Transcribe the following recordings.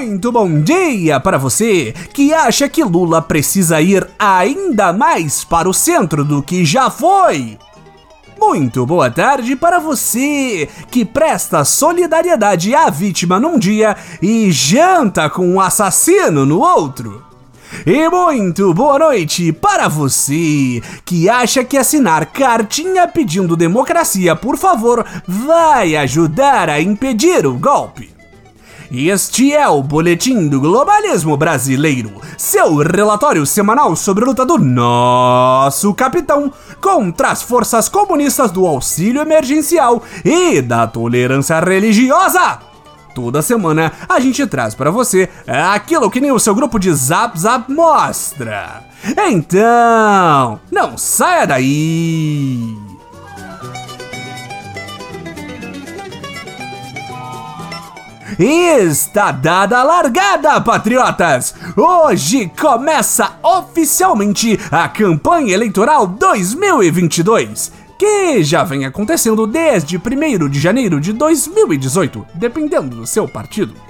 Muito bom dia para você que acha que Lula precisa ir ainda mais para o centro do que já foi. Muito boa tarde para você que presta solidariedade à vítima num dia e janta com o um assassino no outro. E muito boa noite para você que acha que assinar cartinha pedindo democracia, por favor, vai ajudar a impedir o golpe. Este é o Boletim do Globalismo Brasileiro, seu relatório semanal sobre a luta do nosso capitão contra as forças comunistas do auxílio emergencial e da tolerância religiosa. Toda semana a gente traz para você aquilo que nem o seu grupo de Zap Zap mostra. Então, não saia daí! Está dada a largada, patriotas! Hoje começa oficialmente a campanha eleitoral 2022 que já vem acontecendo desde 1 de janeiro de 2018, dependendo do seu partido.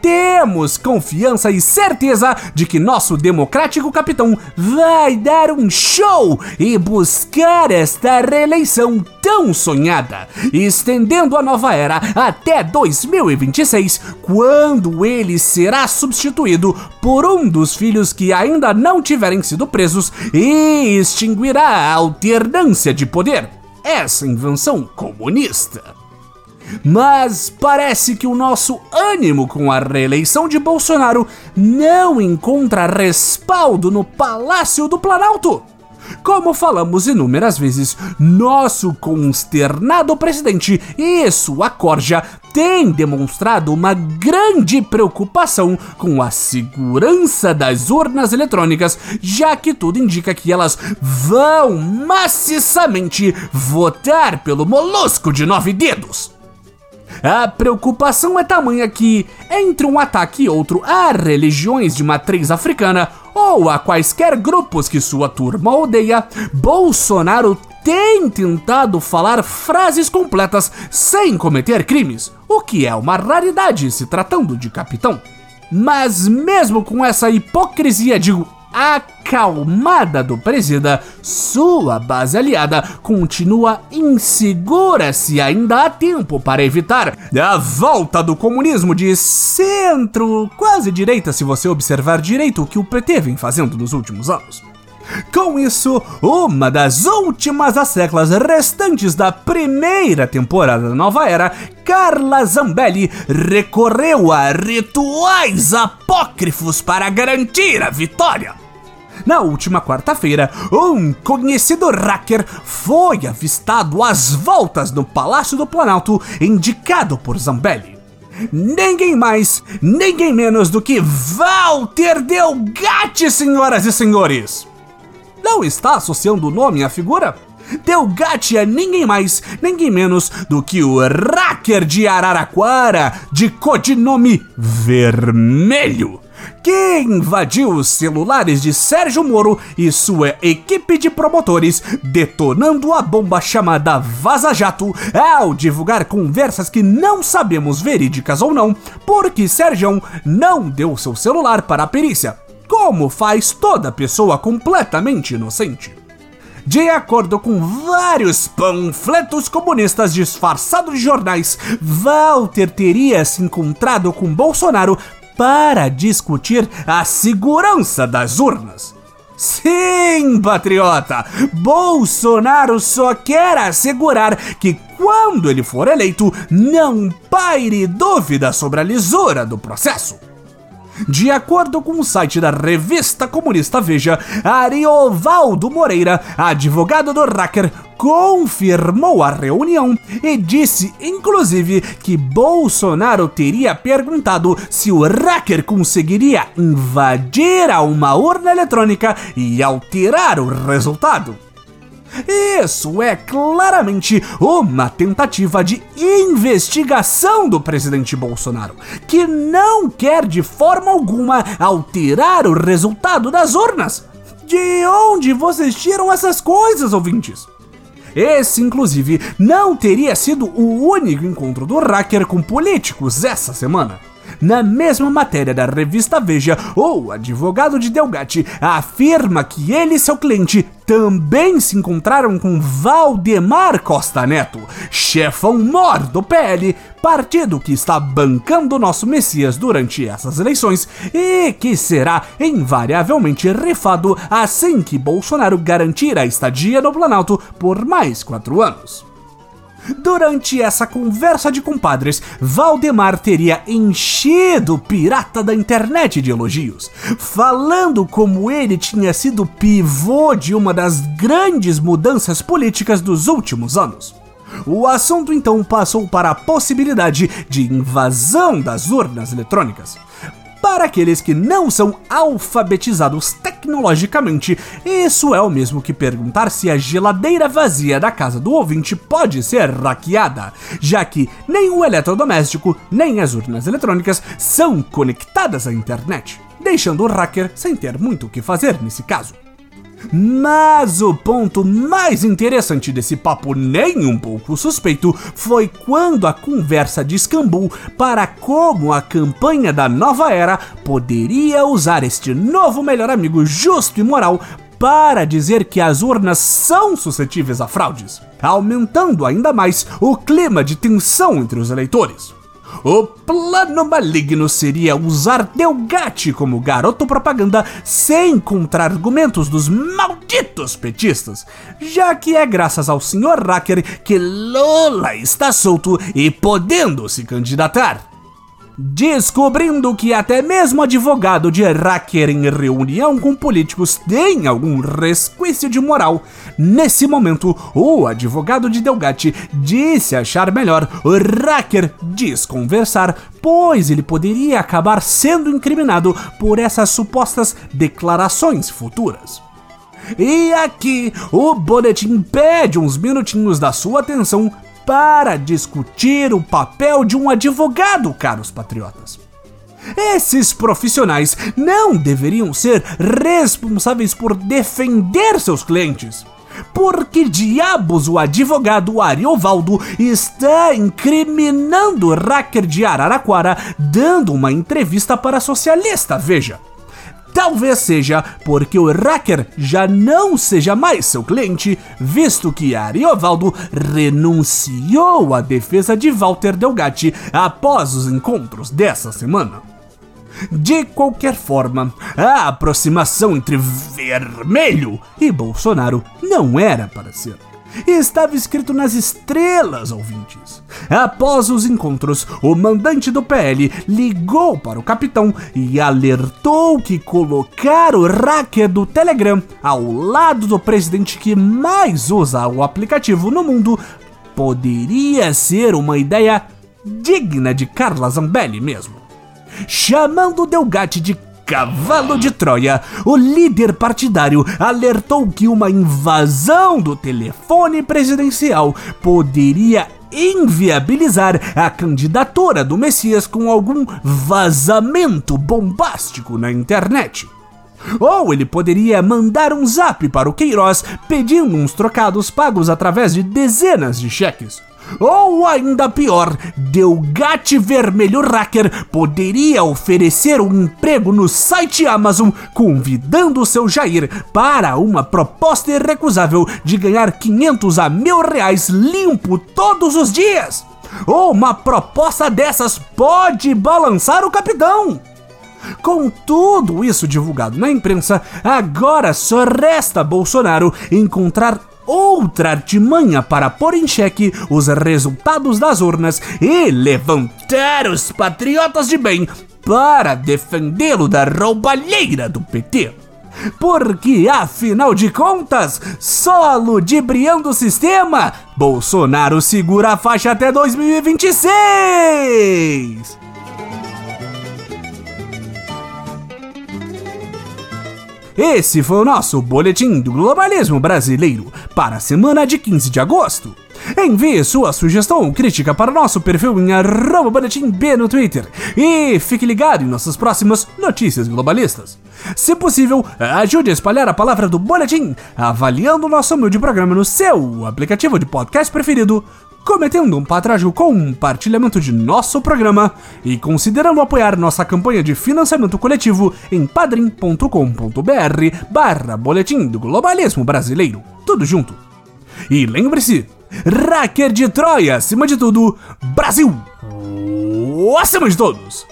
Temos confiança e certeza de que nosso democrático capitão vai dar um show e buscar esta reeleição tão sonhada, estendendo a nova era até 2026, quando ele será substituído por um dos filhos que ainda não tiverem sido presos e extinguirá a alternância de poder. Essa invenção comunista. Mas parece que o nosso ânimo com a reeleição de Bolsonaro não encontra respaldo no Palácio do Planalto. Como falamos inúmeras vezes, nosso consternado presidente e sua corja têm demonstrado uma grande preocupação com a segurança das urnas eletrônicas, já que tudo indica que elas vão maciçamente votar pelo molusco de nove dedos. A preocupação é tamanha que, entre um ataque e outro a religiões de matriz africana ou a quaisquer grupos que sua turma odeia, Bolsonaro tem tentado falar frases completas sem cometer crimes, o que é uma raridade se tratando de capitão. Mas mesmo com essa hipocrisia, digo, acalmada do presida, sua base aliada continua insegura se ainda há tempo para evitar a volta do comunismo de centro, quase direita se você observar direito o que o PT vem fazendo nos últimos anos. Com isso, uma das últimas asseclas restantes da primeira temporada da nova era, Carla Zambelli recorreu a rituais apócrifos para garantir a vitória. Na última quarta-feira, um conhecido hacker foi avistado às voltas no Palácio do Planalto, indicado por Zambelli. Ninguém mais, ninguém menos do que Walter Delgatti, senhoras e senhores! Não está associando o nome à figura? Delgatti é ninguém mais, ninguém menos do que o hacker de Araraquara, de codinome Vermelho que invadiu os celulares de Sérgio Moro e sua equipe de promotores, detonando a bomba chamada Vaza Jato ao divulgar conversas que não sabemos verídicas ou não, porque Sérgio não deu seu celular para a perícia, como faz toda pessoa completamente inocente. De acordo com vários panfletos comunistas disfarçados de jornais, Walter teria se encontrado com Bolsonaro para discutir a segurança das urnas. Sim, patriota! Bolsonaro só quer assegurar que quando ele for eleito, não paire dúvida sobre a lisura do processo. De acordo com o site da revista comunista Veja, Ariovaldo Moreira, advogado do hacker, confirmou a reunião e disse, inclusive, que Bolsonaro teria perguntado se o hacker conseguiria invadir a uma urna eletrônica e alterar o resultado. Isso é claramente uma tentativa de investigação do presidente Bolsonaro, que não quer de forma alguma alterar o resultado das urnas. De onde vocês tiram essas coisas, ouvintes? Esse, inclusive, não teria sido o único encontro do hacker com políticos essa semana. Na mesma matéria da revista Veja, o advogado de Delgatti afirma que ele e seu cliente também se encontraram com Valdemar Costa Neto, chefão mor do PL, partido que está bancando nosso Messias durante essas eleições e que será invariavelmente rifado assim que Bolsonaro garantir a estadia no Planalto por mais quatro anos. Durante essa conversa de compadres, Valdemar teria enchido o pirata da internet de elogios, falando como ele tinha sido pivô de uma das grandes mudanças políticas dos últimos anos. O assunto então passou para a possibilidade de invasão das urnas eletrônicas. Para aqueles que não são alfabetizados tecnologicamente, isso é o mesmo que perguntar se a geladeira vazia da casa do ouvinte pode ser hackeada, já que nem o eletrodoméstico nem as urnas eletrônicas são conectadas à internet, deixando o hacker sem ter muito o que fazer nesse caso. Mas o ponto mais interessante desse papo, nem um pouco suspeito, foi quando a conversa descambou para como a campanha da nova era poderia usar este novo melhor amigo justo e moral para dizer que as urnas são suscetíveis a fraudes, aumentando ainda mais o clima de tensão entre os eleitores. O plano maligno seria usar Delgatti como garoto propaganda sem contra-argumentos dos malditos petistas, já que é graças ao Sr. Hacker que Lula está solto e podendo se candidatar descobrindo que até mesmo advogado de hacker em reunião com políticos tem algum resquício de moral. Nesse momento, o advogado de Delgatti disse achar melhor o hacker desconversar, pois ele poderia acabar sendo incriminado por essas supostas declarações futuras. E aqui, o boletim pede uns minutinhos da sua atenção para discutir o papel de um advogado, caros patriotas. Esses profissionais não deveriam ser responsáveis por defender seus clientes. Por que diabos o advogado Ariovaldo está incriminando o hacker de Araraquara dando uma entrevista para socialista? Veja. Talvez seja porque o hacker já não seja mais seu cliente, visto que Ariovaldo renunciou à defesa de Walter Delgatti após os encontros dessa semana. De qualquer forma, a aproximação entre Vermelho e Bolsonaro não era para ser estava escrito nas estrelas, ouvintes. Após os encontros, o mandante do PL ligou para o capitão e alertou que colocar o hacker do Telegram ao lado do presidente que mais usa o aplicativo no mundo poderia ser uma ideia digna de Carla Zambelli mesmo. Chamando Delgatti de cavalo de Troia, o líder partidário alertou que uma invasão do telefone presidencial poderia inviabilizar a candidatura do Messias com algum vazamento bombástico na internet. Ou ele poderia mandar um zap para o Queiroz pedindo uns trocados pagos através de dezenas de cheques. Ou ainda pior, Delgate Vermelho Hacker poderia oferecer um emprego no site Amazon, convidando seu Jair para uma proposta irrecusável de ganhar 500 a mil reais limpo todos os dias. Ou uma proposta dessas pode balançar o capitão. Com tudo isso divulgado na imprensa, agora só resta Bolsonaro encontrar outra artimanha para pôr em xeque os resultados das urnas e levantar os patriotas de bem para defendê-lo da roubalheira do PT. Porque, afinal de contas, só ludibriando o sistema, Bolsonaro segura a faixa até 2026! Esse foi o nosso Boletim do Globalismo Brasileiro para a semana de 15 de agosto. Envie sua sugestão ou crítica para o nosso perfil em boletimb no Twitter e fique ligado em nossas próximas notícias globalistas. Se possível, ajude a espalhar a palavra do Boletim avaliando o nosso humilde programa no seu aplicativo de podcast preferido cometendo um patrágio compartilhamento de nosso programa e considerando apoiar nossa campanha de financiamento coletivo em padrim.com.br barra boletim do globalismo brasileiro. Tudo junto. E lembre-se, Racker de Troia acima de tudo, Brasil acima de todos!